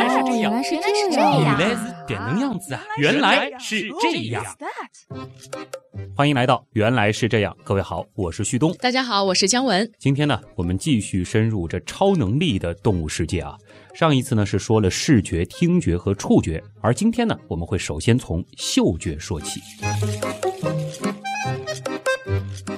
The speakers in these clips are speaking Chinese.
来是这样，原来是这原样。来是点能样。子啊！原来是这样。欢迎来到《原来是这样》，各位好，我是旭东。大家好，我是姜文。今天呢，我们继续深入这超能力的动物世界啊。上一次呢是说了视觉、听觉和触觉，而今天呢，我们会首先从嗅觉说起。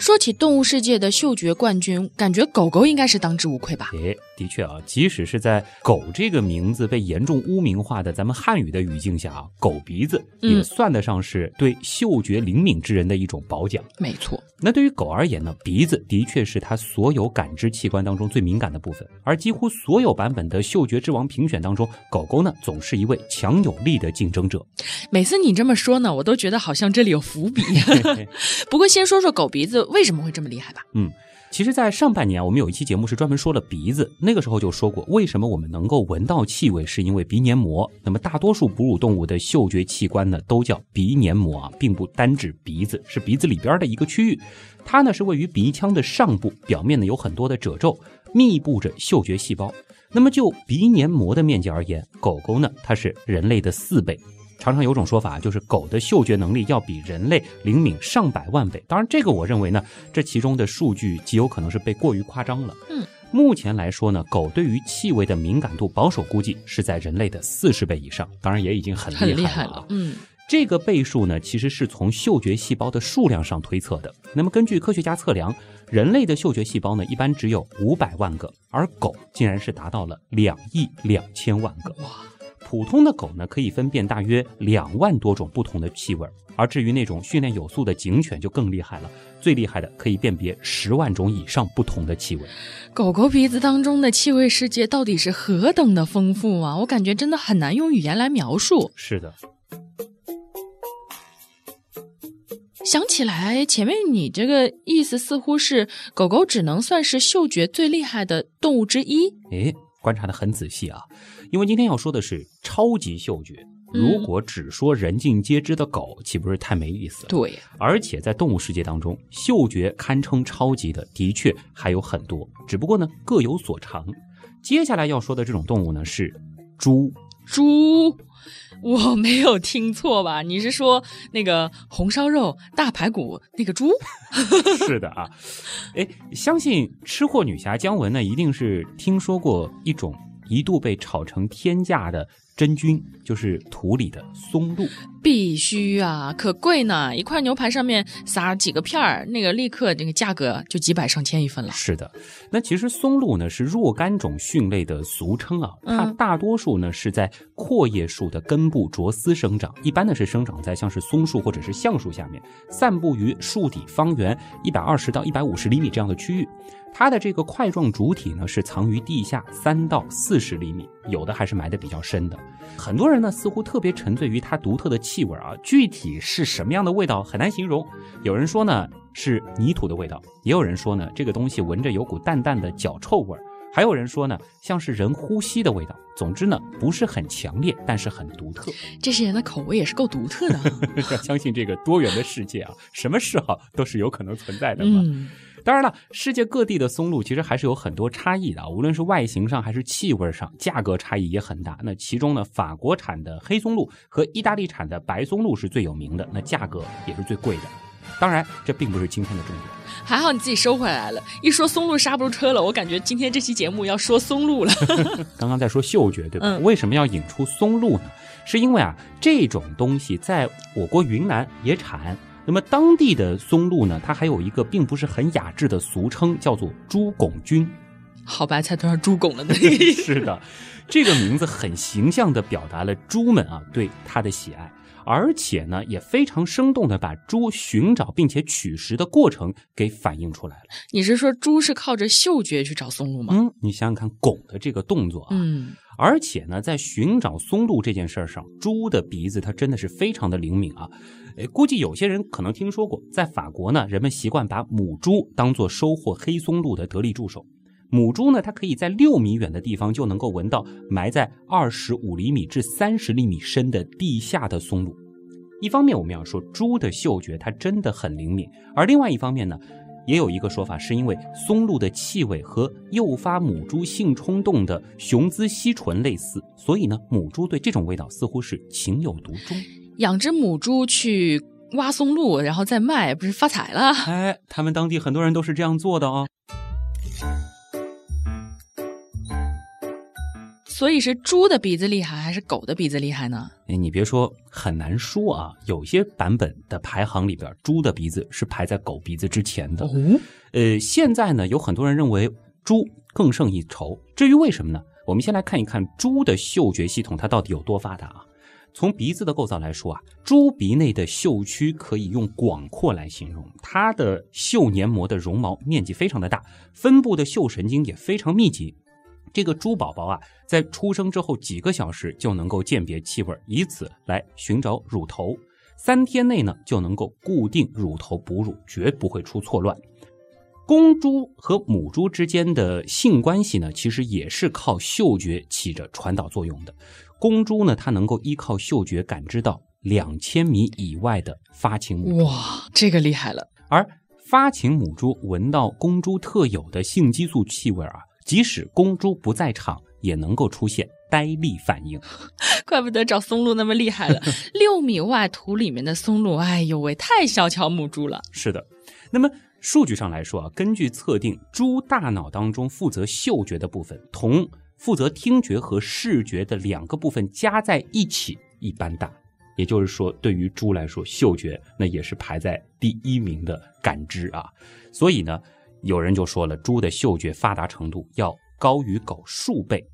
说起动物世界的嗅觉冠军，感觉狗狗应该是当之无愧吧？诶，的确啊，即使是在“狗”这个名字被严重污名化的咱们汉语的语境下啊，狗鼻子也嗯算得上是对嗅觉灵敏之人的一种褒奖。没错，那对于狗而言呢，鼻子的确是它所有感知器官当中最敏感的部分，而几乎所有版本的嗅觉之王评选当中，狗狗呢总是一位强有力的竞争者。每次你这么说呢，我都觉得好像这里有伏笔。不过先说说狗鼻子为什么会这么厉害吧。嗯其实，在上半年，我们有一期节目是专门说了鼻子，那个时候就说过，为什么我们能够闻到气味，是因为鼻黏膜。那么，大多数哺乳动物的嗅觉器官呢，都叫鼻黏膜啊，并不单指鼻子，是鼻子里边的一个区域。它呢是位于鼻腔的上部，表面呢有很多的褶皱，密布着嗅觉细胞。那么就鼻黏膜的面积而言，狗狗呢它是人类的四倍。常常有种说法，就是狗的嗅觉能力要比人类灵敏上百万倍。当然，这个我认为呢，这其中的数据极有可能是被过于夸张了。嗯，目前来说呢，狗对于气味的敏感度，保守估计是在人类的四十倍以上。当然，也已经很很厉厉害了啊害了。。嗯，这个倍数呢，其实是从嗅觉细胞的数量上推测的。那么根据科学家测量，人类的嗅觉细胞呢，一般只有五百万个，而狗竟然是达到了两亿两千万个。哇！普通的狗呢，可以分辨大约两万多种不同的气味，而至于那种训练有素的警犬就更厉害了，最厉害的可以辨别十万种以上不同的气味。狗狗鼻子当中的气味世界到底是何等的丰富啊！我感觉真的很难用语言来描述。是的，想起来，前面你这个意思似乎是狗狗只能算是嗅觉最厉害的动物之一。诶，观察的很仔细啊，因为今天要说的是超级嗅觉。嗯如果只说人尽皆知的狗，岂不是太没意思了？对，而且在动物世界当中，嗅觉堪称超级的，的确还有很多，只不过呢各有所长。接下来要说的这种动物呢是猪，猪，我没有听错吧？你是说那个红烧肉、大排骨那个猪？是的啊，哎，相信吃货女侠姜文呢，一定是听说过一种一度被炒成天价的真菌，就是土里的松露。必须啊，可贵呢！一块牛排上面撒几个片儿，那个立刻那个价格就几百上千一份了。是的，那其实松露呢是若干种蕈类的俗称啊，它嗯大多数呢是在阔叶树的根部着丝生长，一般呢是生长在像是松树或者是橡树下面，散布于树底方圆一百二十到一百五十厘米这样的区域。它的这个块状主体呢是藏于地下三到四十厘米，有的还是埋得比较深的。很多人呢似乎特别沉醉于它独特的气味啊，具体是什么样的味道很难形容。有人说呢是泥土的味道，也有人说呢这个东西闻着有股淡淡的脚臭味儿，还有人说呢像是人呼吸的味道。总之呢不是很强烈，但是很独特。这些人的口味也是够独特的啊。要 相信这个多元的世界啊，什么嗜好 都是有可能存在的嘛。嗯，当然了，世界各地的松露其实还是有很多差异的啊，无论是外形上还是气味上，价格差异也很大。那其中呢，法国产的黑松露和意大利产的白松露是最有名的，那价格也是最贵的。当然，这并不是今天的重点。还好你自己收回来了。一说松露刹不住车了，我感觉今天这期节目要说松露了。刚刚在说嗅觉，对吧？嗯为什么要引出松露呢？是因为啊，这种东西在我国云南也产。那么当地的松露呢，它还有一个并不是很雅致的俗称，叫做猪拱菌。好白菜都要猪拱了的那个意思。是的，这个名字很形象地表达了猪们啊对它的喜爱，而且呢也非常生动地把猪寻找并且取食的过程给反映出来了。你是说猪是靠着嗅觉去找松露吗？嗯，你想想看，拱的这个动作啊，嗯，而且呢，在寻找松露这件事儿上，猪的鼻子它真的是非常的灵敏啊。诶，估计有些人可能听说过，在法国呢，人们习惯把母猪当做收获黑松露的得力助手。母猪呢，它可以在六米远的地方就能够闻到埋在二十五厘米至三十厘米深的地下的松露。一方面，我们要说猪的嗅觉它真的很灵敏，而另外一方面呢，也有一个说法，是因为松露的气味和诱发母猪性冲动的雄姿烯醇类似，所以呢，母猪对这种味道似乎是情有独钟。养只母猪去挖松露，然后再卖，不是发财了？哎，他们当地很多人都是这样做的啊。所以是猪的鼻子厉害还是狗的鼻子厉害呢？哎，你别说，很难说啊。有些版本的排行里边，猪的鼻子是排在狗鼻子之前的。哦，呃，现在呢，有很多人认为猪更胜一筹。至于为什么呢？我们先来看一看猪的嗅觉系统它到底有多发达啊。从鼻子的构造来说啊，猪鼻内的嗅区可以用广阔来形容，它的嗅黏膜的绒毛面积非常的大，分布的嗅神经也非常密集。这个猪宝宝啊，在出生之后几个小时就能够鉴别气味，以此来寻找乳头。三天内呢，就能够固定乳头哺乳，绝不会出错乱。公猪和母猪之间的性关系呢，其实也是靠嗅觉起着传导作用的。公猪呢，它能够依靠嗅觉感知到两千米以外的发情母猪，哇，这个厉害了！而发情母猪闻到公猪特有的性激素气味啊，即使公猪不在场，也能够出现呆立反应。怪不得找松露那么厉害了。六米外土里面的松露，哎呦喂，太小瞧母猪了。是的，那么数据上来说啊，根据测定，猪大脑当中负责嗅觉的部分，同负责听觉和视觉的两个部分加在一起一般大。也就是说，对于猪来说，嗅觉那也是排在第一名的感知啊。所以呢，有人就说了，猪的嗅觉发达程度要高于狗数倍。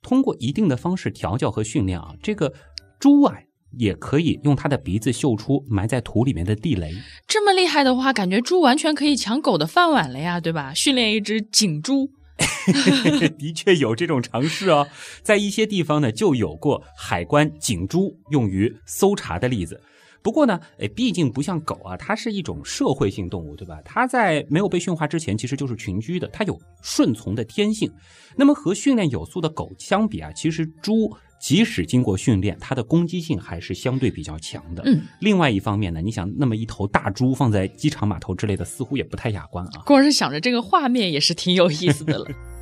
通过一定的方式调教和训练啊，这个猪啊也可以用它的鼻子嗅出埋在土里面的地雷。这么厉害的话，感觉猪完全可以抢狗的饭碗了呀，对吧？训练一只警猪，的确有这种尝试哦，在一些地方呢就有过海关警猪用于搜查的例子。不过呢，哎，毕竟不像狗啊，它是一种社会性动物，对吧？它在没有被驯化之前，其实就是群居的，它有顺从的天性。那么和训练有素的狗相比啊，其实猪即使经过训练，它的攻击性还是相对比较强的。嗯，另外一方面呢，你想那么一头大猪放在机场码头之类的，似乎也不太雅观啊。光是想着这个画面也是挺有意思的了。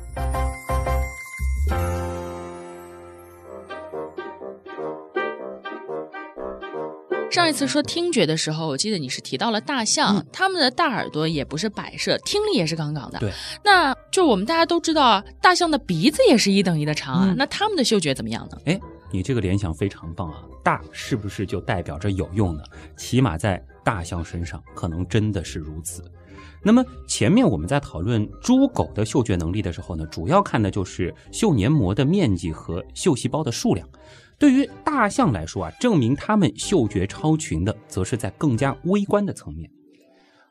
上一次说听觉的时候，我记得你是提到了大象，嗯它们的大耳朵也不是摆设，听力也是杠杠的。对，那就我们大家都知道啊，大象的鼻子也是一等一的长啊，嗯那他们的嗅觉怎么样呢？哎，你这个联想非常棒啊！大是不是就代表着有用呢？起码在大象身上，可能真的是如此。那么前面我们在讨论猪狗的嗅觉能力的时候呢，主要看的就是嗅黏膜的面积和嗅细胞的数量。对于大象来说啊，证明它们嗅觉超群的，则是在更加微观的层面。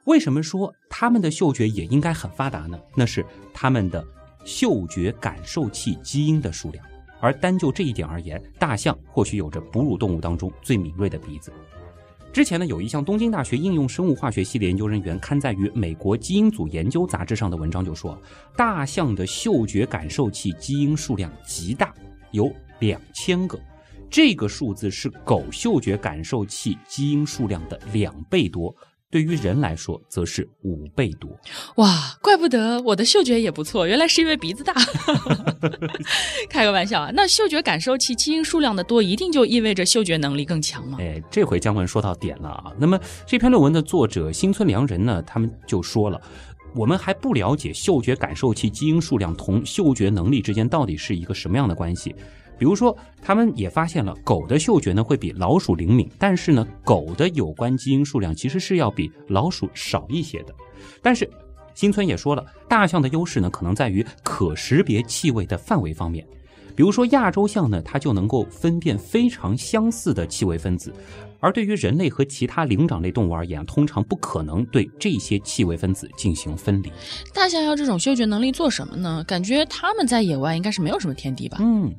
为什么说它们的嗅觉也应该很发达呢？那是它们的嗅觉感受器基因的数量。而单就这一点而言，大象或许有着哺乳动物当中最敏锐的鼻子。之前呢，有一项东京大学应用生物化学系列研究人员刊载于美国基因组研究杂志上的文章就说，大象的嗅觉感受器基因数量极大，有两千个。这个数字是狗嗅觉感受器基因数量的两倍多，对于人来说则是五倍多。哇，怪不得我的嗅觉也不错，原来是因为鼻子大。开个玩笑啊，那嗅觉感受器基因数量的多，一定就意味着嗅觉能力更强吗？哎，这回姜文说到点了啊。那么这篇论文的作者新村良人呢，他们就说了，我们还不了解嗅觉感受器基因数量同嗅觉能力之间到底是一个什么样的关系。比如说，他们也发现了狗的嗅觉呢会比老鼠灵敏，但是呢，狗的有关基因数量其实是要比老鼠少一些的。但是新村也说了，大象的优势呢可能在于可识别气味的范围方面。比如说亚洲象呢，它就能够分辨非常相似的气味分子，而对于人类和其他灵长类动物而言，通常不可能对这些气味分子进行分离。大象要这种嗅觉能力做什么呢？感觉它们在野外应该是没有什么天敌吧？嗯，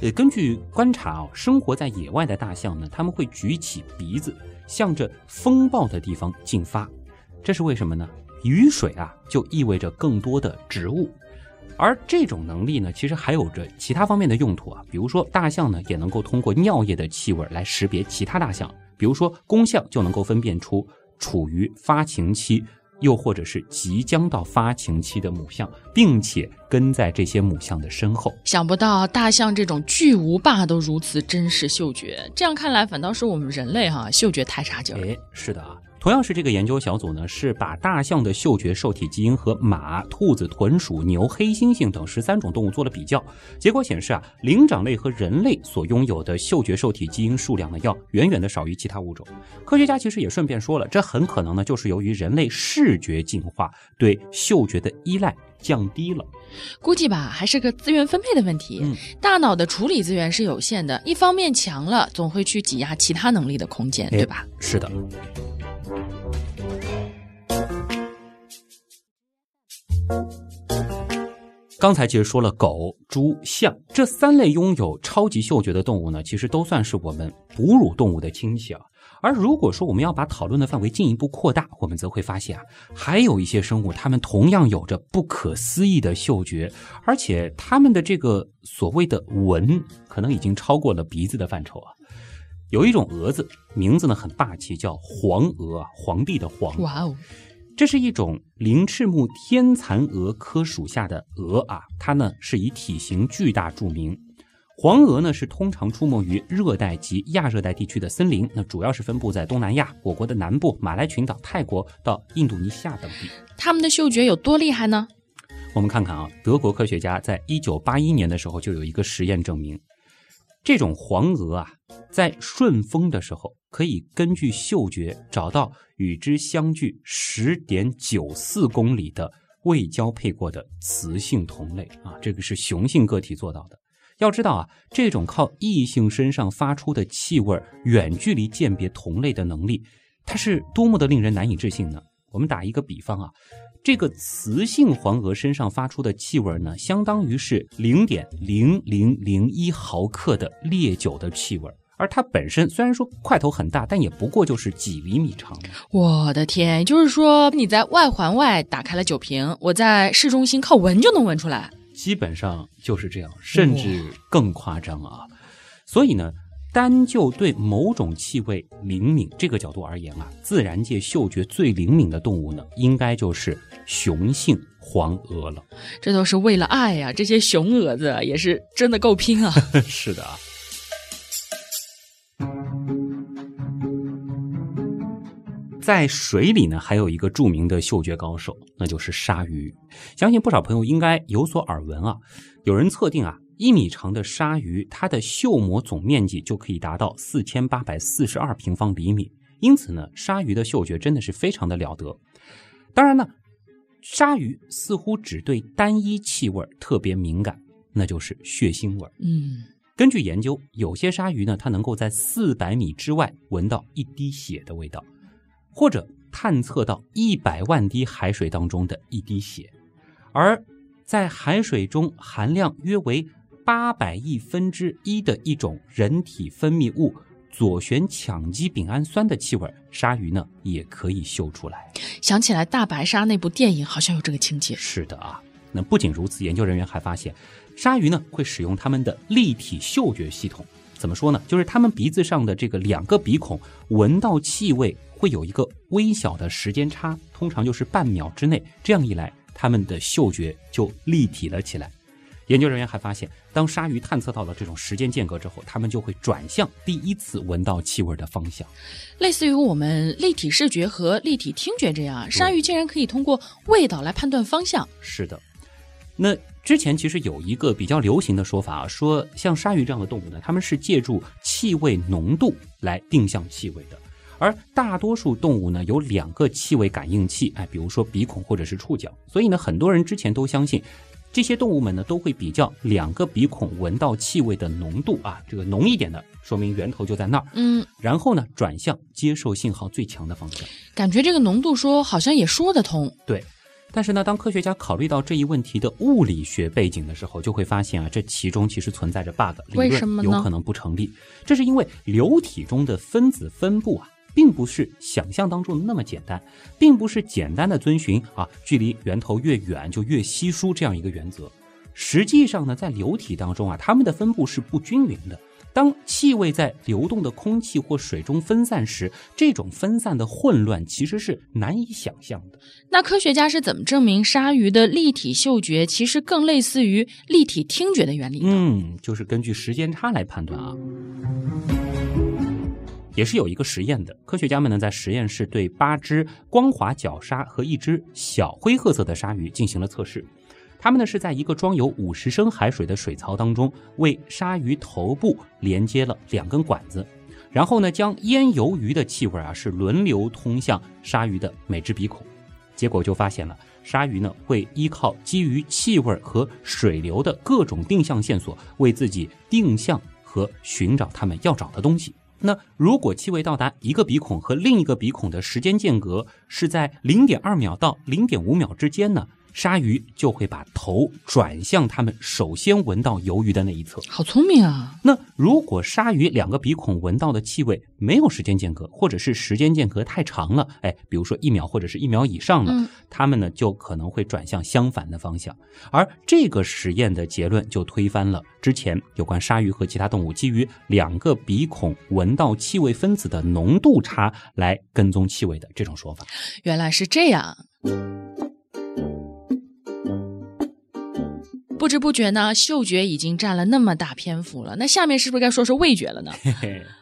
呃，根据观察啊，生活在野外的大象呢，它们会举起鼻子，向着风暴的地方进发，这是为什么呢？雨水啊，就意味着更多的植物。而这种能力呢，其实还有着其他方面的用途啊，比如说大象呢，也能够通过尿液的气味来识别其他大象，比如说公象就能够分辨出处于发情期又或者是即将到发情期的母象，并且跟在这些母象的身后。想不到大象这种巨无霸都如此珍视嗅觉，这样看来，反倒是我们人类哈嗅觉太差劲了。哎，是的啊。同样是这个研究小组呢，是把大象的嗅觉受体基因和马、兔子、豚鼠、牛、黑猩猩等十三种动物做了比较，结果显示啊，灵长类和人类所拥有的嗅觉受体基因数量呢，要远远的少于其他物种。科学家其实也顺便说了，这很可能呢，就是由于人类视觉进化对嗅觉的依赖降低了。估计吧，还是个资源分配的问题。嗯，大脑的处理资源是有限的，一方面强了，总会去挤压其他能力的空间，对吧？是的。刚才其实说了狗、猪、象这三类拥有超级嗅觉的动物呢，其实都算是我们哺乳动物的亲戚啊。而如果说我们要把讨论的范围进一步扩大，我们则会发现啊，还有一些生物，它们同样有着不可思议的嗅觉，而且它们的这个所谓的闻，可能已经超过了鼻子的范畴啊。有一种蛾子，名字呢很霸气，叫黄蛾，皇帝的皇。哇哦！这是一种鳞翅目天蚕蛾科属下的蛾啊，它呢是以体型巨大著名。黄蛾呢是通常出没于热带及亚热带地区的森林，那主要是分布在东南亚、我国的南部、马来群岛、泰国到印度尼西亚等地。它们的嗅觉有多厉害呢？我们看看啊，德国科学家在一九八一年的时候就有一个实验证明，这种黄蛾啊，在顺风的时候。可以根据嗅觉找到与之相距十点九四公里的未交配过的雌性同类啊，这个是雄性个体做到的。要知道啊，这种靠异性身上发出的气味远距离鉴别同类的能力，它是多么的令人难以置信呢？我们打一个比方啊，这个雌性黄蛾身上发出的气味呢，相当于是零点零零零一毫克的烈酒的气味。而它本身虽然说块头很大，但也不过就是几厘米长。我的天，也就是说你在外环外打开了酒瓶，我在市中心靠闻就能闻出来。基本上就是这样，甚至更夸张啊！所以呢，单就对某种气味灵敏这个角度而言啊，自然界嗅觉最灵敏的动物呢，应该就是雄性黄鹅了。这都是为了爱呀！这些雄蛾子也是真的够拼啊！是的啊。在水里呢，还有一个著名的嗅觉高手，那就是鲨鱼。相信不少朋友应该有所耳闻啊。有人测定啊，一米长的鲨鱼，它的嗅膜总面积就可以达到四千八百四十二平方厘米。因此呢，鲨鱼的嗅觉真的是非常的了得。当然呢，鲨鱼似乎只对单一气味特别敏感，那就是血腥味。嗯，根据研究，有些鲨鱼呢，它能够在四百米之外闻到一滴血的味道。或者探测到一百万滴海水当中的一滴血，而在海水中含量约为八百亿分之一的一种人体分泌物左旋羟基丙氨酸的气味，鲨鱼呢也可以嗅出来。想起来大白鲨那部电影好像有这个情节。是的啊，那不仅如此，研究人员还发现，鲨鱼呢会使用它们的立体嗅觉系统。怎么说呢？就是他们鼻子上的这个两个鼻孔，闻到气味。会有一个微小的时间差，通常就是半秒之内。这样一来，他们的嗅觉就立体了起来。研究人员还发现，当鲨鱼探测到了这种时间间隔之后，它们就会转向第一次闻到气味的方向。类似于我们立体视觉和立体听觉这样，鲨鱼竟然可以通过味道来判断方向。是的。那之前其实有一个比较流行的说法啊，说像鲨鱼这样的动物呢，它们是借助气味浓度来定向气味的。而大多数动物呢，有两个气味感应器，哎，比如说鼻孔或者是触角。所以呢，很多人之前都相信，这些动物们呢都会比较两个鼻孔闻到气味的浓度啊，这个浓一点的，说明源头就在那儿。嗯，然后呢，转向接受信号最强的方向。感觉这个浓度说好像也说得通。对，但是呢，当科学家考虑到这一问题的物理学背景的时候，就会发现啊，这其中其实存在着 bug，理论有可能不成立。这是因为流体中的分子分布啊。并不是想象当中的那么简单，并不是简单的遵循啊，距离源头越远就越稀疏这样一个原则。实际上呢，在流体当中啊，它们的分布是不均匀的。当气味在流动的空气或水中分散时，这种分散的混乱其实是难以想象的。那科学家是怎么证明鲨鱼的立体嗅觉其实更类似于立体听觉的原理呢？嗯，就是根据时间差来判断啊。也是有一个实验的，科学家们呢在实验室对八只光滑角鲨和一只小灰褐色的鲨鱼进行了测试。他们呢是在一个装有五十升海水的水槽当中，为鲨鱼头部连接了两根管子，然后呢将腌鱿鱼的气味啊是轮流通向鲨鱼的每只鼻孔。结果就发现了，鲨鱼呢会依靠基于气味和水流的各种定向线索，为自己定向和寻找他们要找的东西。那如果气味到达一个鼻孔和另一个鼻孔的时间间隔是在零点二秒到零点五秒之间呢？鲨鱼就会把头转向它们首先闻到鱿鱼的那一侧。好聪明啊！那如果鲨鱼两个鼻孔闻到的气味没有时间间隔，或者是时间间隔太长了，哎，比如说一秒或者是一秒以上了，它们呢就可能会转向相反的方向。而这个实验的结论就推翻了之前有关鲨鱼和其他动物基于两个鼻孔闻到气味分子的浓度差来跟踪气味的这种说法。原来是这样。不知不觉呢，嗅觉已经占了那么大篇幅了。那下面是不是该说说味觉了呢？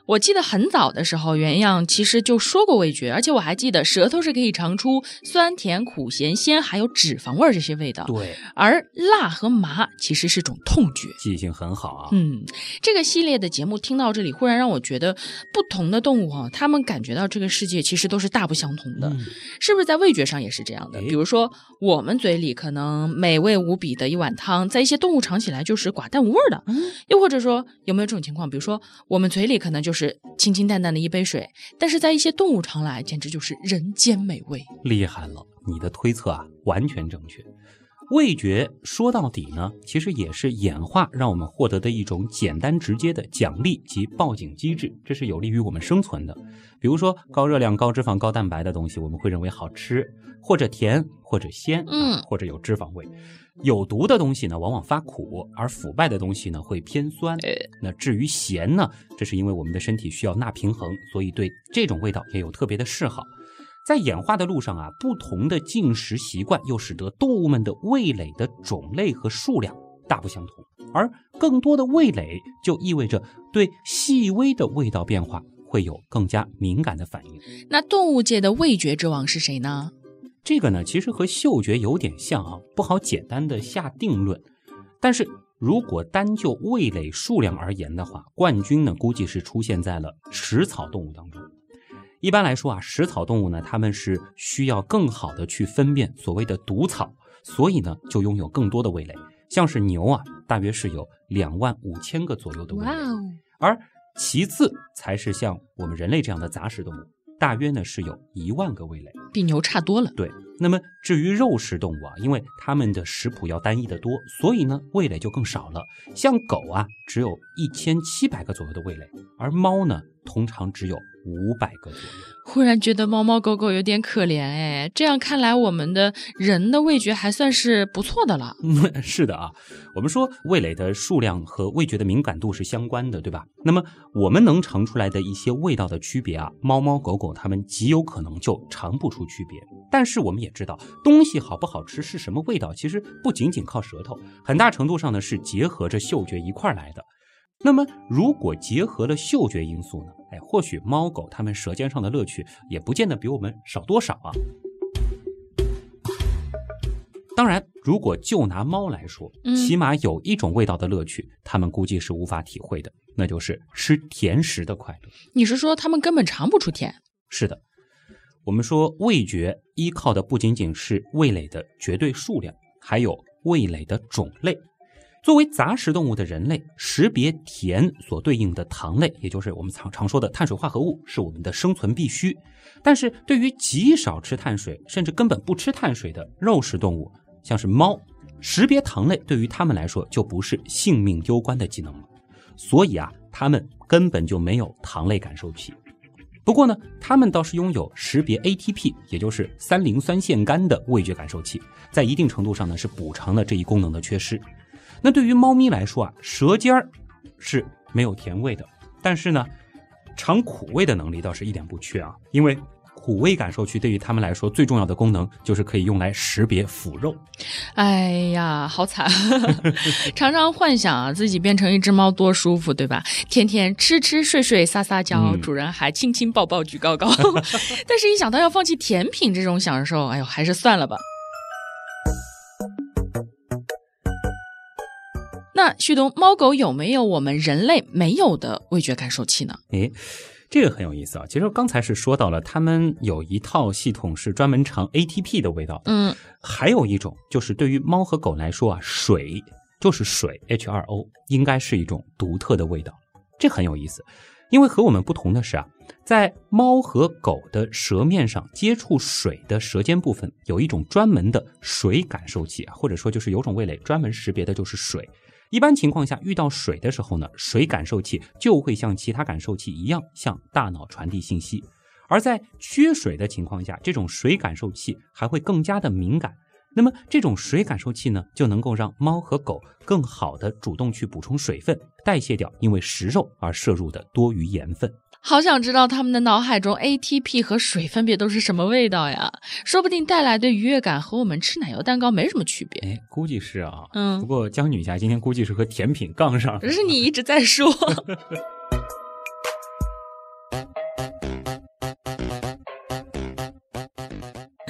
我记得很早的时候，原样其实就说过味觉，而且我还记得舌头是可以尝出酸甜苦咸鲜，还有脂肪味这些味道。对，而辣和麻其实是种痛觉。记性很好啊。嗯，这个系列的节目听到这里，忽然让我觉得，不同的动物啊，他们感觉到这个世界其实都是大不相同的。是不是在味觉上也是这样的？比如说，我们嘴里可能美味无比的一碗汤，在一些动物尝起来就是寡淡无味的。嗯又或者说，有没有这种情况？比如说，我们嘴里可能就。是是清清淡淡的一杯水，但是在一些动物尝来，简直就是人间美味。厉害了，你的推测啊，完全正确。味觉说到底呢，其实也是演化让我们获得的一种简单直接的奖励及报警机制，这是有利于我们生存的。比如说高热量、高脂肪、高蛋白的东西，我们会认为好吃，或者甜，或者鲜，嗯，或者有脂肪味。有毒的东西呢，往往发苦；而腐败的东西呢，会偏酸。那至于咸呢，这是因为我们的身体需要钠平衡，所以对这种味道也有特别的嗜好。在演化的路上啊，不同的进食习惯又使得动物们的味蕾的种类和数量大不相同。而更多的味蕾就意味着对细微的味道变化会有更加敏感的反应。那动物界的味觉之王是谁呢？这个呢，其实和嗅觉有点像啊，不好简单的下定论。但是如果单就味蕾数量而言的话，冠军呢估计是出现在了食草动物当中。一般来说啊，食草动物呢，它们是需要更好的去分辨所谓的毒草，所以呢就拥有更多的味蕾。像是牛啊，大约是有两万五千个左右的味蕾，而其次才是像我们人类这样的杂食动物。大约呢是有一万个味蕾，比牛差多了。对，那么至于肉食动物啊，因为它们的食谱要单一的多，所以呢味蕾就更少了。像狗啊，只有一千七百个左右的味蕾，而猫呢，通常只有五百个左右。忽然觉得猫猫狗狗有点可怜哎，这样看来我们的人的味觉还算是不错的了。嗯 是的啊，我们说味蕾的数量和味觉的敏感度是相关的，对吧？那么我们能尝出来的一些味道的区别啊，猫猫狗狗它们极有可能就尝不出区别。但是我们也知道，东西好不好吃是什么味道，其实不仅仅靠舌头，很大程度上呢是结合着嗅觉一块来的。那么，如果结合了嗅觉因素呢？哎，或许猫狗它们舌尖上的乐趣也不见得比我们少多少啊。当然，如果就拿猫来说，起码有一种味道的乐趣，它们估计是无法体会的，那就是吃甜食的快乐。你是说它们根本尝不出甜？是的，我们说味觉依靠的不仅仅是味蕾的绝对数量，还有味蕾的种类。作为杂食动物的人类，识别甜所对应的糖类，也就是我们常常说的碳水化合物，是我们的生存必须。但是对于极少吃碳水，甚至根本不吃碳水的肉食动物，像是猫，识别糖类对于它们来说就不是性命攸关的技能了。所以啊，它们根本就没有糖类感受器。不过呢，它们倒是拥有识别 ATP，也就是三磷酸腺苷的味觉感受器，在一定程度上呢，是补偿了这一功能的缺失。那对于猫咪来说啊，舌尖儿是没有甜味的，但是呢，尝苦味的能力倒是一点不缺啊，因为。苦味感受区对于它们来说最重要的功能就是可以用来识别腐肉。哎呀，好惨！常常幻想啊自己变成一只猫多舒服，对吧？天天吃吃睡睡撒撒娇，主人还亲亲抱抱举高高。但是，一想到要放弃甜品这种享受，哎呦，还是算了吧。那旭东，猫狗有没有我们人类没有的味觉感受器呢？诶。这个很有意思啊！其实刚才是说到了，他们有一套系统是专门尝 ATP 的味道。嗯，还有一种就是对于猫和狗来说啊，水就是水，H2O 应该是一种独特的味道。这很有意思，因为和我们不同的是啊，在猫和狗的舌面上接触水的舌尖部分有一种专门的水感受器啊，或者说就是有种味蕾专门识别的就是水。一般情况下，遇到水的时候呢，水感受器就会像其他感受器一样向大脑传递信息；而在缺水的情况下，这种水感受器还会更加的敏感。那么，这种水感受器呢，就能够让猫和狗更好的主动去补充水分，代谢掉因为食肉而摄入的多余盐分。好想知道他们的脑海中 ATP 和水分别都是什么味道呀？说不定带来的愉悦感和我们吃奶油蛋糕没什么区别。哎，估计是啊。嗯，不过江女侠今天估计是和甜品杠上了。可是你一直在说。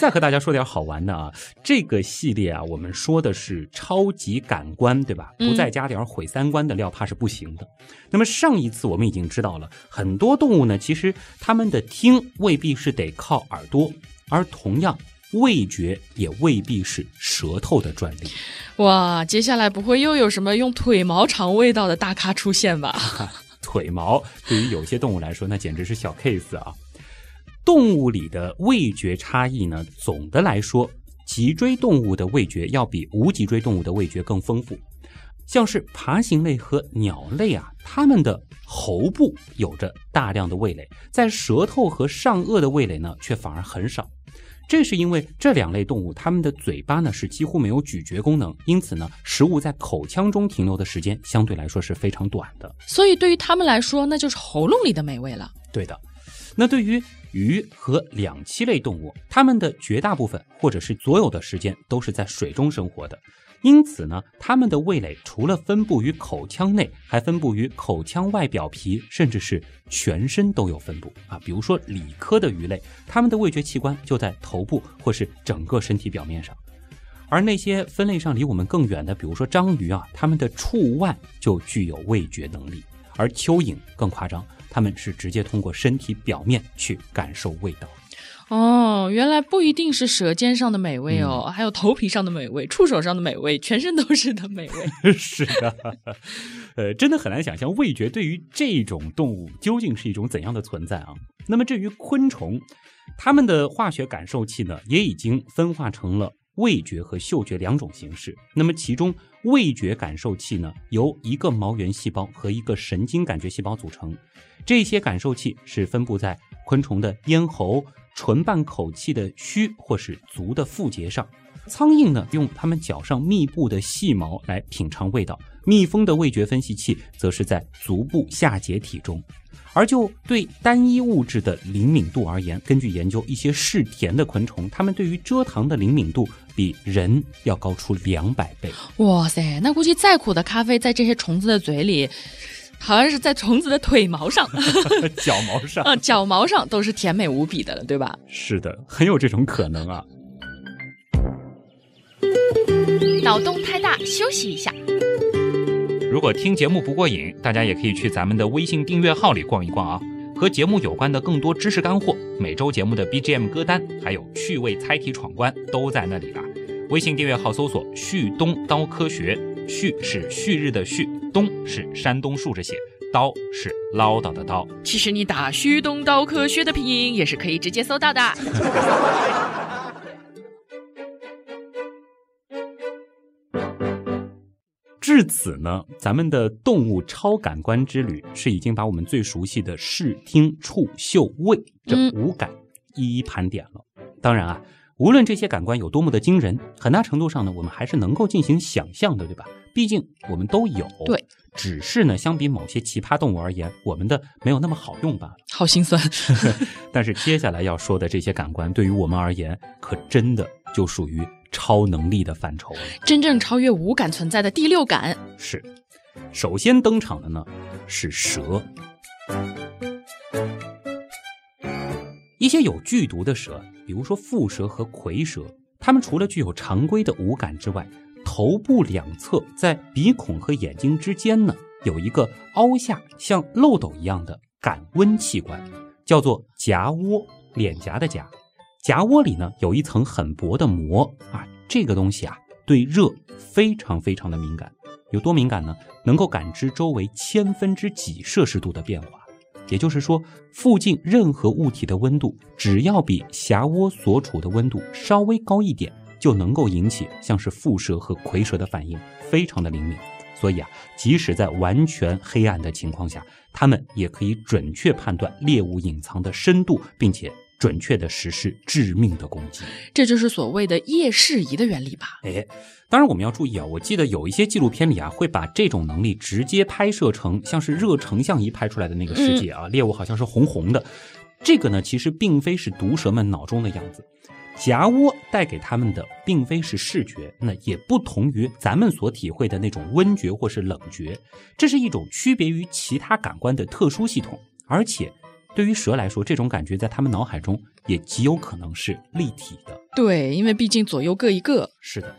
再和大家说点好玩的啊，这个系列啊，我们说的是超级感官，对吧？不再加点毁三观的料，怕是不行的。那么上一次我们已经知道了很多动物呢，其实它们的听未必是得靠耳朵，而同样味觉也未必是舌头的专利。哇，接下来不会又有什么用腿毛尝味道的大咖出现吧？腿毛对于有些动物来说，那简直是小 case 啊。动物里的味觉差异呢，总的来说，脊椎动物的味觉要比无脊椎动物的味觉更丰富。像是爬行类和鸟类啊，它们的喉部有着大量的味蕾，在舌头和上颚的味蕾呢，却反而很少。这是因为这两类动物它们的嘴巴呢是几乎没有咀嚼功能，因此呢，食物在口腔中停留的时间相对来说是非常短的。所以对于它们来说，那就是喉咙里的美味了。对的。那对于鱼和两栖类动物，它们的绝大部分或者是所有的时间都是在水中生活的，因此呢，它们的味蕾除了分布于口腔内，还分布于口腔外表皮，甚至是全身都有分布啊。比如说鲤科的鱼类，它们的味觉器官就在头部或是整个身体表面上，而那些分类上离我们更远的，比如说章鱼啊，它们的触腕就具有味觉能力，而蚯蚓更夸张。他们是直接通过身体表面去感受味道，哦，原来不一定是舌尖上的美味哦，还有头皮上的美味、触手上的美味，全身都是的美味。是的，呃，真的很难想象味觉对于这种动物究竟是一种怎样的存在啊。那么至于昆虫，它们的化学感受器呢，也已经分化成了。味觉和嗅觉两种形式，那么其中味觉感受器呢，由一个毛原细胞和一个神经感觉细胞组成。这些感受器是分布在昆虫的咽喉、唇瓣口器的须或是足的腹节上。苍蝇呢，用它们脚上密布的细毛来品尝味道。蜜蜂的味觉分析器则是在足部下节体中。而就对单一物质的灵敏度而言，根据研究，一些嗜甜的昆虫，它们对于蔗糖的灵敏度比人要高出两百倍。哇塞，那估计再苦的咖啡，在这些虫子的嘴里，好像是在虫子的腿毛上、脚毛上 啊，脚毛上都是甜美无比的了，对吧？是的，很有这种可能啊。脑洞太大，休息一下。如果听节目不过瘾，大家也可以去咱们的微信订阅号里逛一逛啊，和节目有关的更多知识干货，每周节目的 BGM 歌单，还有趣味猜题闯关都在那里了。微信订阅号搜索“旭东刀科学”，旭是旭日的旭，东是山东竖着写，刀是唠叨的刀。其实你打“旭东刀科学”的拼音也是可以直接搜到的。至此呢，咱们的动物超感官之旅是已经把我们最熟悉的视听触嗅味这五感一一盘点了。当然啊，无论这些感官有多么的惊人，很大程度上呢，我们还是能够进行想象的，对吧？毕竟我们都有。对，只是呢，相比某些奇葩动物而言，我们的没有那么好用罢了。好心酸。但是接下来要说的这些感官，对于我们而言，可真的就属于超能力的范畴。真正超越五感存在的第六感是，首先登场的呢是蛇。一些有剧毒的蛇，比如说蝮蛇和蝰蛇，它们除了具有常规的五感之外，头部两侧在鼻孔和眼睛之间呢，有一个凹下像漏斗一样的感温器官，叫做颊窝，脸颊的颊。颊窝里呢有一层很薄的膜啊，这个东西啊对热非常非常的敏感，有多敏感呢？能够感知周围千分之几摄氏度的变化。也就是说，附近任何物体的温度，只要比峡窝所处的温度稍微高一点，就能够引起像是蝮蛇和蝰蛇的反应，非常的灵敏。所以啊，即使在完全黑暗的情况下，它们也可以准确判断猎物隐藏的深度，并且。准确的实施致命的攻击，这就是所谓的夜视仪的原理吧？哎，当然我们要注意啊，我记得有一些纪录片里啊，会把这种能力直接拍摄成像是热成像仪拍出来的那个世界啊，猎物好像是红红的。这个呢，其实并非是毒蛇们脑中的样子。夹窝带给他们的并非是视觉，那也不同于咱们所体会的那种温觉或是冷觉，这是一种区别于其他感官的特殊系统，而且。对于蛇来说，这种感觉在他们脑海中也极有可能是立体的。对，因为毕竟左右各一个。是的。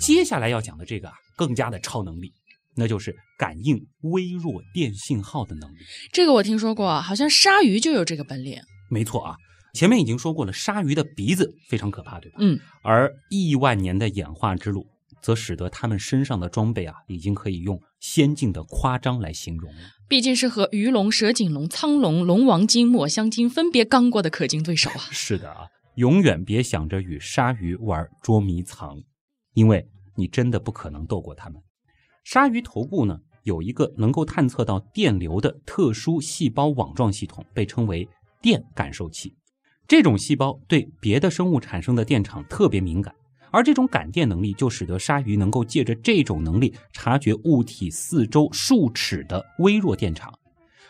接下来要讲的这个啊，更加的超能力，那就是感应微弱电信号的能力。这个我听说过，好像鲨鱼就有这个本领。没错啊，前面已经说过了，鲨鱼的鼻子非常可怕，对吧？嗯。而亿万年的演化之路。则使得他们身上的装备啊，已经可以用先进的夸张来形容了。毕竟是和鱼龙、蛇颈龙、苍龙、龙王鲸、抹香鲸分别刚过的可敬对手啊！是的啊，永远别想着与鲨鱼玩捉迷藏，因为你真的不可能斗过他们。鲨鱼头部呢，有一个能够探测到电流的特殊细胞网状系统，被称为电感受器。这种细胞对别的生物产生的电场特别敏感。而这种感电能力，就使得鲨鱼能够借着这种能力察觉物体四周数尺的微弱电场。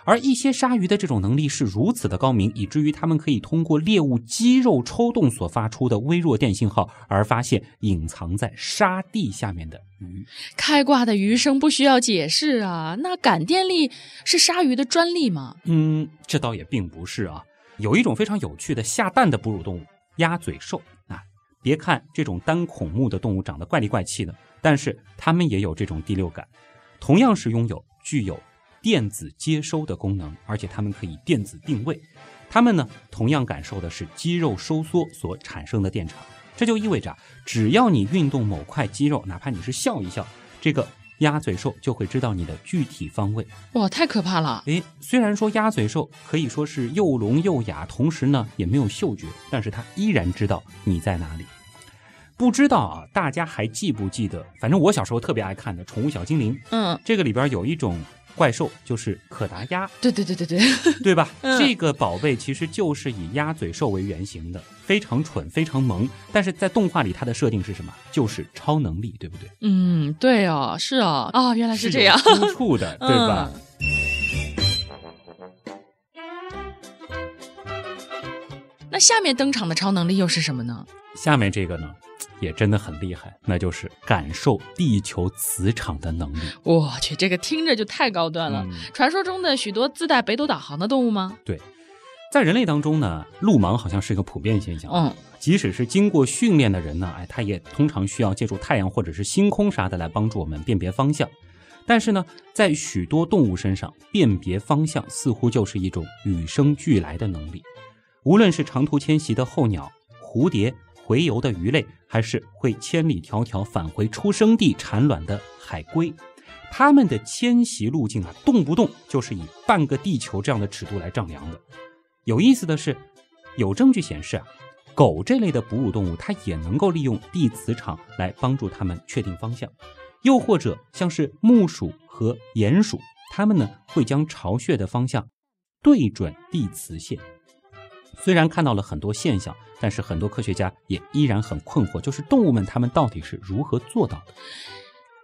而一些鲨鱼的这种能力是如此的高明，以至于它们可以通过猎物肌肉抽动所发出的微弱电信号，而发现隐藏在沙地下面的鱼。开挂的鱼生不需要解释啊！那感电力是鲨鱼的专利吗？嗯，这倒也并不是啊。有一种非常有趣的下蛋的哺乳动物——鸭嘴兽啊。别看这种单孔目的动物长得怪里怪气的，但是它们也有这种第六感，同样是拥有具有电子接收的功能，而且它们可以电子定位。它们呢，同样感受的是肌肉收缩所产生的电场。这就意味着，只要你运动某块肌肉，哪怕你是笑一笑，这个。鸭嘴兽就会知道你的具体方位，哇，太可怕了！诶，虽然说鸭嘴兽可以说是又聋又哑，同时呢也没有嗅觉，但是它依然知道你在哪里。不知道啊，大家还记不记得？反正我小时候特别爱看的《宠物小精灵》，嗯，这个里边有一种。怪兽就是可达鸭，对对对对对，对 吧？这个宝贝其实就是以鸭嘴兽为原型的，非常蠢，非常萌。但是在动画里，它的设定是什么？就是超能力，对不对？嗯，对哦，是哦，啊，原来是这样，突出的，对吧？那下面登场的超能力又是什么呢？下面这个呢？也真的很厉害，那就是感受地球磁场的能力。我去，这个听着就太高端了。传说中的许多自带北斗导航的动物吗？对，在人类当中呢，路盲好像是一个普遍现象。嗯，即使是经过训练的人呢，哎，他也通常需要借助太阳或者是星空啥的来帮助我们辨别方向。但是呢，在许多动物身上，辨别方向似乎就是一种与生俱来的能力。无论是长途迁徙的候鸟、蝴蝶。洄游的鱼类，还是会千里迢迢返回出生地产卵的海龟，它们的迁徙路径啊，动不动就是以半个地球这样的尺度来丈量的。有意思的是，有证据显示啊，狗这类的哺乳动物，它也能够利用地磁场来帮助它们确定方向。又或者像是木鼠和鼹鼠，它们呢会将巢穴的方向对准地磁线。虽然看到了很多现象，但是很多科学家也依然很困惑，就是动物们它们到底是如何做到的？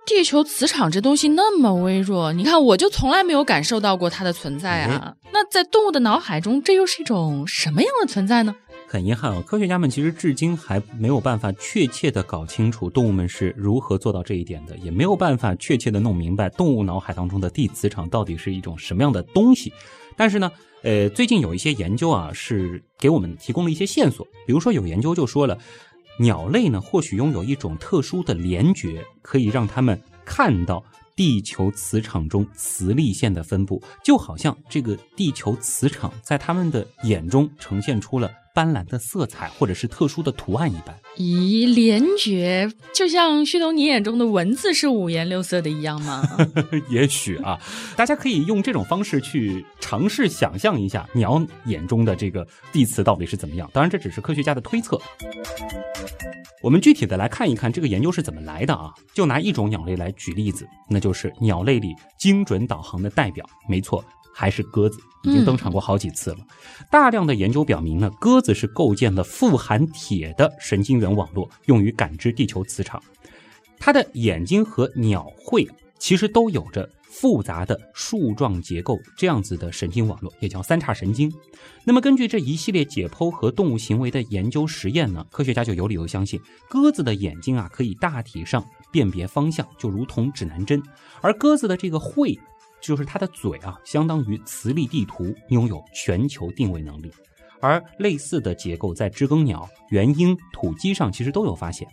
地球磁场这东西那么微弱，你看我就从来没有感受到过它的存在啊。那在动物的脑海中，这又是一种什么样的存在呢？很遗憾啊，科学家们其实至今还没有办法确切的搞清楚动物们是如何做到这一点的，也没有办法确切的弄明白动物脑海当中的地磁场到底是一种什么样的东西。但是呢，呃，最近有一些研究啊，是给我们提供了一些线索。比如说，有研究就说了，鸟类呢或许拥有一种特殊的联觉，可以让它们看到地球磁场中磁力线的分布，就好像这个地球磁场在它们的眼中呈现出了。斑斓的色彩，或者是特殊的图案一般。咦，联觉就像旭东你眼中的文字是五颜六色的一样吗？也许啊，大家可以用这种方式去尝试想象一下鸟眼中的这个地磁到底是怎么样。当然，这只是科学家的推测。我们具体的来看一看这个研究是怎么来的啊？就拿一种鸟类来举例子，那就是鸟类里精准导航的代表。没错。还是鸽子已经登场过好几次了。大量的研究表明呢，鸽子是构建了富含铁的神经元网络，用于感知地球磁场。它的眼睛和鸟喙其实都有着复杂的树状结构，这样子的神经网络也叫三叉神经。那么根据这一系列解剖和动物行为的研究实验呢，科学家就有理由相信，鸽子的眼睛啊可以大体上辨别方向，就如同指南针，而鸽子的这个喙。就是它的嘴啊，相当于磁力地图，拥有全球定位能力。而类似的结构在知更鸟、原鹰、土鸡上其实都有发现。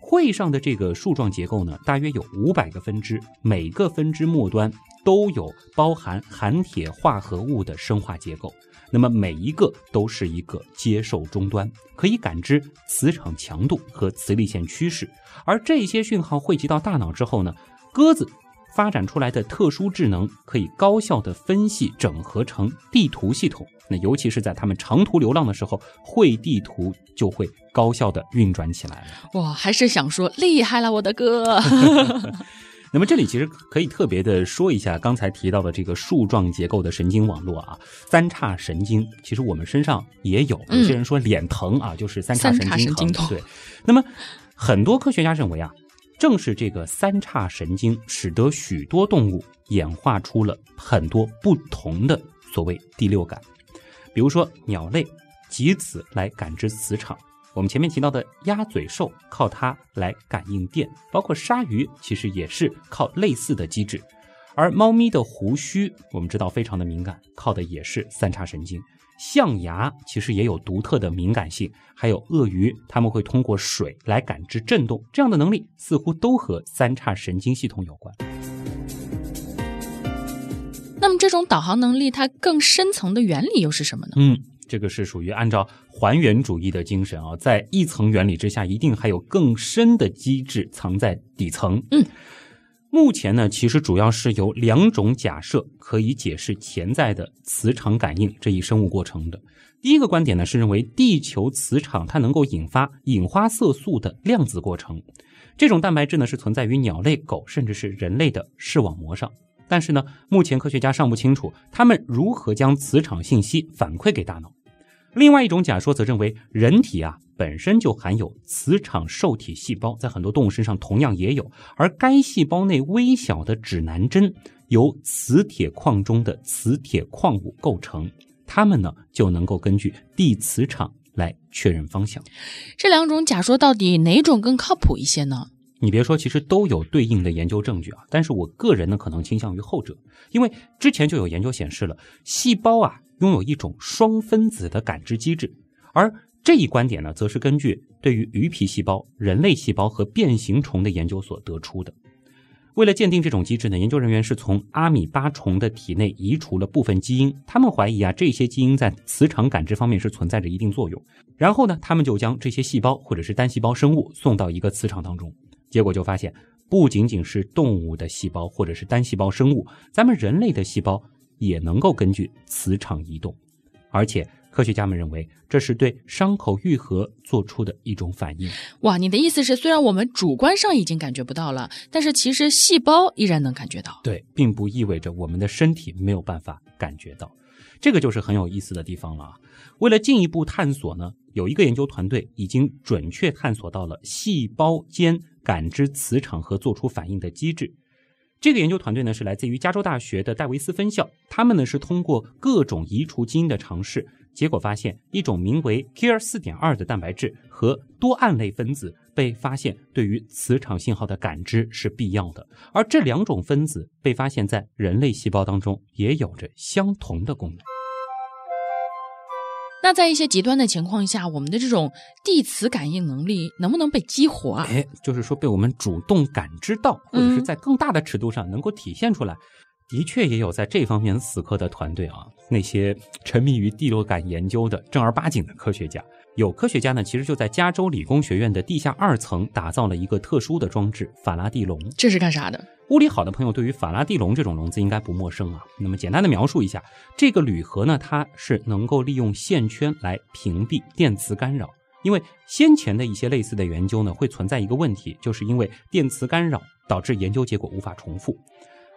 喙上的这个树状结构呢，大约有五百个分支，每个分支末端都有包含含铁化合物的生化结构。那么每一个都是一个接受终端，可以感知磁场强度和磁力线趋势。而这些讯号汇集到大脑之后呢，鸽子。发展出来的特殊智能可以高效的分析整合成地图系统，那尤其是在他们长途流浪的时候，会地图就会高效的运转起来了。哇，还是想说厉害了，我的哥！那么这里其实可以特别的说一下刚才提到的这个树状结构的神经网络啊，三叉神经，其实我们身上也有。有些人说脸疼啊，就是三叉神经疼。对，那么很多科学家认为啊。正是这个三叉神经，使得许多动物演化出了很多不同的所谓第六感。比如说，鸟类及此来感知磁场；我们前面提到的鸭嘴兽靠它来感应电，包括鲨鱼其实也是靠类似的机制。而猫咪的胡须，我们知道非常的敏感，靠的也是三叉神经。象牙其实也有独特的敏感性，还有鳄鱼，他们会通过水来感知震动，这样的能力似乎都和三叉神经系统有关。那么，这种导航能力它更深层的原理又是什么呢？嗯，这个是属于按照还原主义的精神啊，在一层原理之下，一定还有更深的机制藏在底层。嗯。目前呢，其实主要是由两种假设可以解释潜在的磁场感应这一生物过程的。第一个观点呢，是认为地球磁场它能够引发隐花色素的量子过程，这种蛋白质呢是存在于鸟类、狗甚至是人类的视网膜上。但是呢，目前科学家尚不清楚它们如何将磁场信息反馈给大脑。另外一种假说则认为人体啊。本身就含有磁场受体细胞，在很多动物身上同样也有，而该细胞内微小的指南针由磁铁矿中的磁铁矿物构成，它们呢就能够根据地磁场来确认方向。这两种假说到底哪种更靠谱一些呢？你别说，其实都有对应的研究证据啊。但是我个人呢可能倾向于后者，因为之前就有研究显示了，细胞啊拥有一种双分子的感知机制，而这一观点呢，则是根据对于鱼皮细胞、人类细胞和变形虫的研究所得出的。为了鉴定这种机制呢，研究人员是从阿米巴虫的体内移除了部分基因，他们怀疑啊，这些基因在磁场感知方面是存在着一定作用。然后呢，他们就将这些细胞或者是单细胞生物送到一个磁场当中，结果就发现，不仅仅是动物的细胞或者是单细胞生物，咱们人类的细胞也能够根据磁场移动，而且。科学家们认为，这是对伤口愈合做出的一种反应。哇，你的意思是，虽然我们主观上已经感觉不到了，但是其实细胞依然能感觉到。对，并不意味着我们的身体没有办法感觉到。这个就是很有意思的地方了啊。为了进一步探索呢，有一个研究团队已经准确探索到了细胞间感知磁场和做出反应的机制。这个研究团队呢是来自于加州大学的戴维斯分校，他们呢是通过各种移除基因的尝试。结果发现，一种名为 KIR 四点二的蛋白质和多胺类分子被发现对于磁场信号的感知是必要的，而这两种分子被发现在人类细胞当中也有着相同的功能。那在一些极端的情况下，我们的这种地磁感应能力能不能被激活啊？哎，就是说被我们主动感知到，或者是在更大的尺度上能够体现出来。的确也有在这方面死磕的团队啊，那些沉迷于第六感研究的正儿八经的科学家。有科学家呢，其实就在加州理工学院的地下二层打造了一个特殊的装置——法拉第笼。这是干啥的？物理好的朋友对于法拉第笼这种笼子应该不陌生啊。那么简单的描述一下，这个铝盒呢，它是能够利用线圈来屏蔽电磁干扰。因为先前的一些类似的研究呢，会存在一个问题，就是因为电磁干扰导致研究结果无法重复。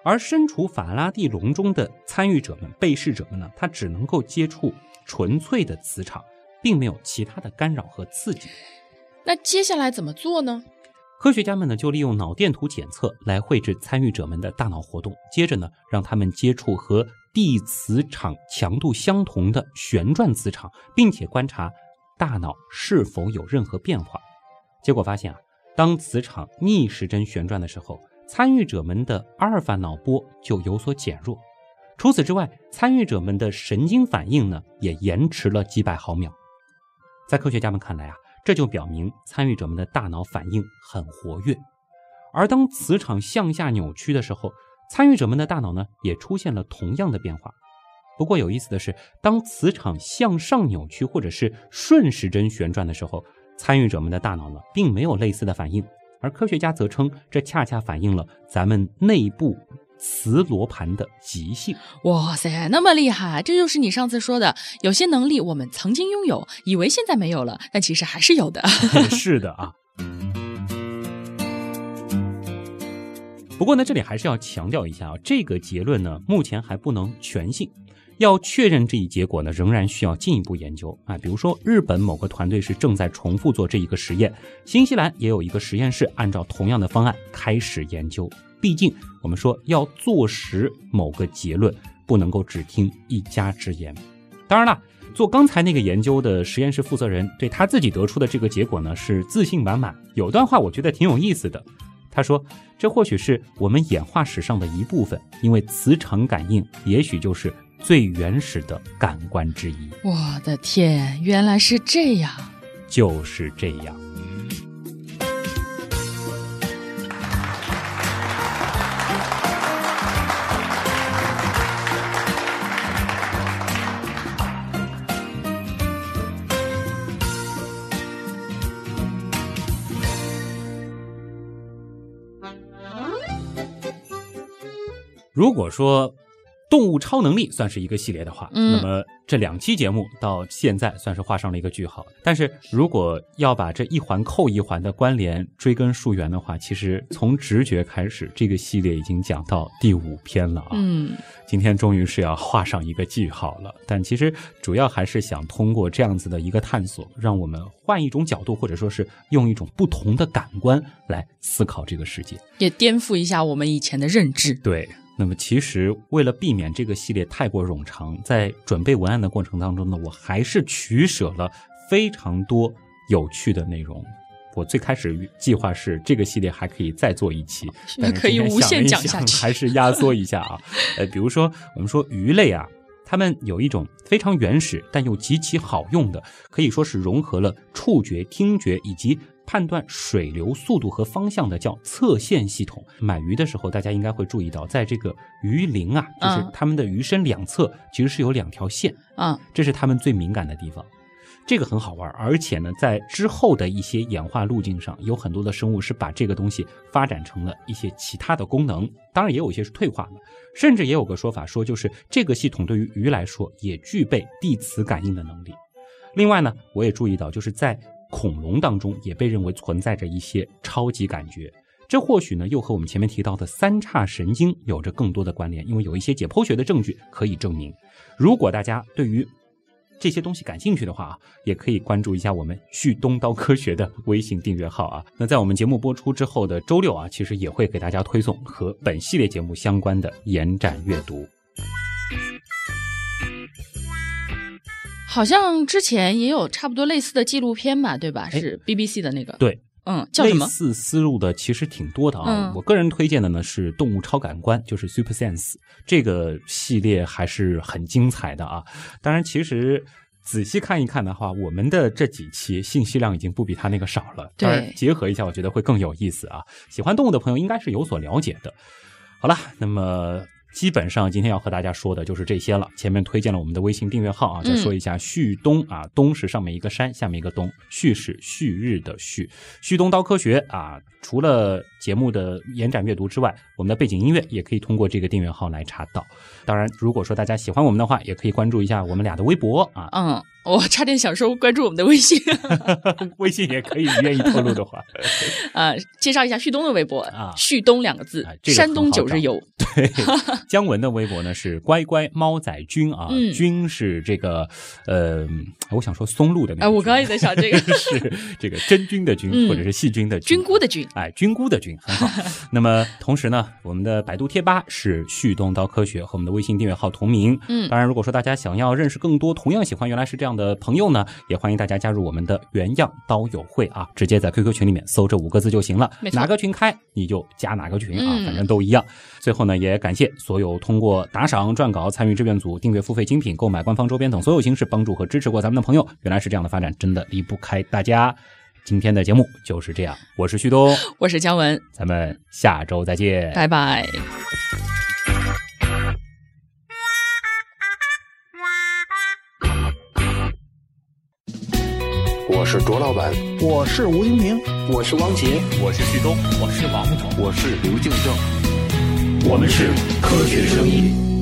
而身处法拉第笼中的参与者们、被试者们呢，他只能够接触纯粹的磁场，并没有其他的干扰和刺激。那接下来怎么做呢？科学家们呢就利用脑电图检测来绘制参与者们的大脑活动，接着呢让他们接触和地磁场强度相同的旋转磁场，并且观察大脑是否有任何变化。结果发现啊，当磁场逆时针旋转的时候。参与者们的阿尔法脑波就有所减弱，除此之外，参与者们的神经反应呢也延迟了几百毫秒。在科学家们看来啊，这就表明参与者们的大脑反应很活跃。而当磁场向下扭曲的时候，参与者们的大脑呢也出现了同样的变化。不过有意思的是，当磁场向上扭曲或者是顺时针旋转的时候，参与者们的大脑呢并没有类似的反应。而科学家则称，这恰恰反映了咱们内部磁罗盘的极性。哇塞，那么厉害！这就是你上次说的，有些能力我们曾经拥有，以为现在没有了，但其实还是有的。是的啊。不过呢，这里还是要强调一下啊，这个结论呢，目前还不能全信。要确认这一结果呢，仍然需要进一步研究啊。比如说，日本某个团队是正在重复做这一个实验，新西兰也有一个实验室按照同样的方案开始研究。毕竟，我们说要坐实某个结论，不能够只听一家之言。当然了，做刚才那个研究的实验室负责人对他自己得出的这个结果呢，是自信满满。有段话我觉得挺有意思的，他说：“这或许是我们演化史上的一部分，因为磁场感应也许就是。”最原始的感官之一。我的天，原来是这样，就是这样。如果说。动物超能力算是一个系列的话，那么这两期节目到现在算是画上了一个句号。但是如果要把这一环扣一环的关联追根溯源的话，其实从直觉开始，这个系列已经讲到第五篇了啊。嗯，今天终于是要画上一个句号了。但其实主要还是想通过这样子的一个探索，让我们换一种角度，或者说是用一种不同的感官来思考这个世界，也颠覆一下我们以前的认知。对。那么，其实为了避免这个系列太过冗长，在准备文案的过程当中呢，我还是取舍了非常多有趣的内容。我最开始计划是这个系列还可以再做一期，但是可以无限讲下去，还是压缩一下啊。呃，比如说我们说鱼类啊，它们有一种非常原始但又极其好用的，可以说是融合了触觉、听觉以及。判断水流速度和方向的叫侧线系统。买鱼的时候，大家应该会注意到，在这个鱼鳞啊，就是它们的鱼身两侧其实是有两条线，啊，这是它们最敏感的地方。这个很好玩，而且呢，在之后的一些演化路径上，有很多的生物是把这个东西发展成了一些其他的功能，当然也有一些是退化的，甚至也有个说法说，就是这个系统对于鱼来说也具备地磁感应的能力。另外呢，我也注意到，就是在恐龙当中也被认为存在着一些超级感觉，这或许呢又和我们前面提到的三叉神经有着更多的关联，因为有一些解剖学的证据可以证明。如果大家对于这些东西感兴趣的话啊，也可以关注一下我们旭东刀科学的微信订阅号啊。那在我们节目播出之后的周六啊，其实也会给大家推送和本系列节目相关的延展阅读。好像之前也有差不多类似的纪录片吧，对吧？是 BBC 的那个。对，嗯，叫什么？类似思路的其实挺多的啊。我个人推荐的呢是《动物超感官》，就是 Super Sense 这个系列还是很精彩的啊。当然，其实仔细看一看的话，我们的这几期信息量已经不比他那个少了。当然，结合一下，我觉得会更有意思啊。喜欢动物的朋友应该是有所了解的。好了，那么。基本上今天要和大家说的就是这些了。前面推荐了我们的微信订阅号啊，再说一下旭东啊，东是上面一个山，下面一个东，旭是旭日的旭，旭东刀科学啊。除了节目的延展阅读之外，我们的背景音乐也可以通过这个订阅号来查到。当然，如果说大家喜欢我们的话，也可以关注一下我们俩的微博啊。嗯，我差点想说关注我们的 微信，微信也可以，愿意透露的话。啊，介绍一下旭东的微博啊，旭东两个字，山东九日游。对，姜文的微博呢是乖乖猫仔君啊，君是这个呃，我想说松露的那个。我刚刚也在想这个 是这个真菌的菌，或者是细菌的菌菇的菌。哎，菌菇的菌很好。那么同时呢，我们的百度贴吧是旭东刀科学和我们的微信订阅号同名。嗯，当然，如果说大家想要认识更多同样喜欢原来是这样的朋友呢，也欢迎大家加入我们的原样刀友会啊，直接在 QQ 群里面搜这五个字就行了。哪个群开你就加哪个群啊，反正都一样。最后呢，也感谢所有通过打赏、撰稿、参与志愿组、订阅付费精品、购买官方周边等所有形式帮助和支持过咱们的朋友。原来是这样的发展，真的离不开大家。今天的节目就是这样，我是旭东，我是姜文，咱们下周再见，拜拜。我是卓老板，我是吴英平，我是汪杰，我是旭东，我是王木头，我是刘敬正，我们是科学声音。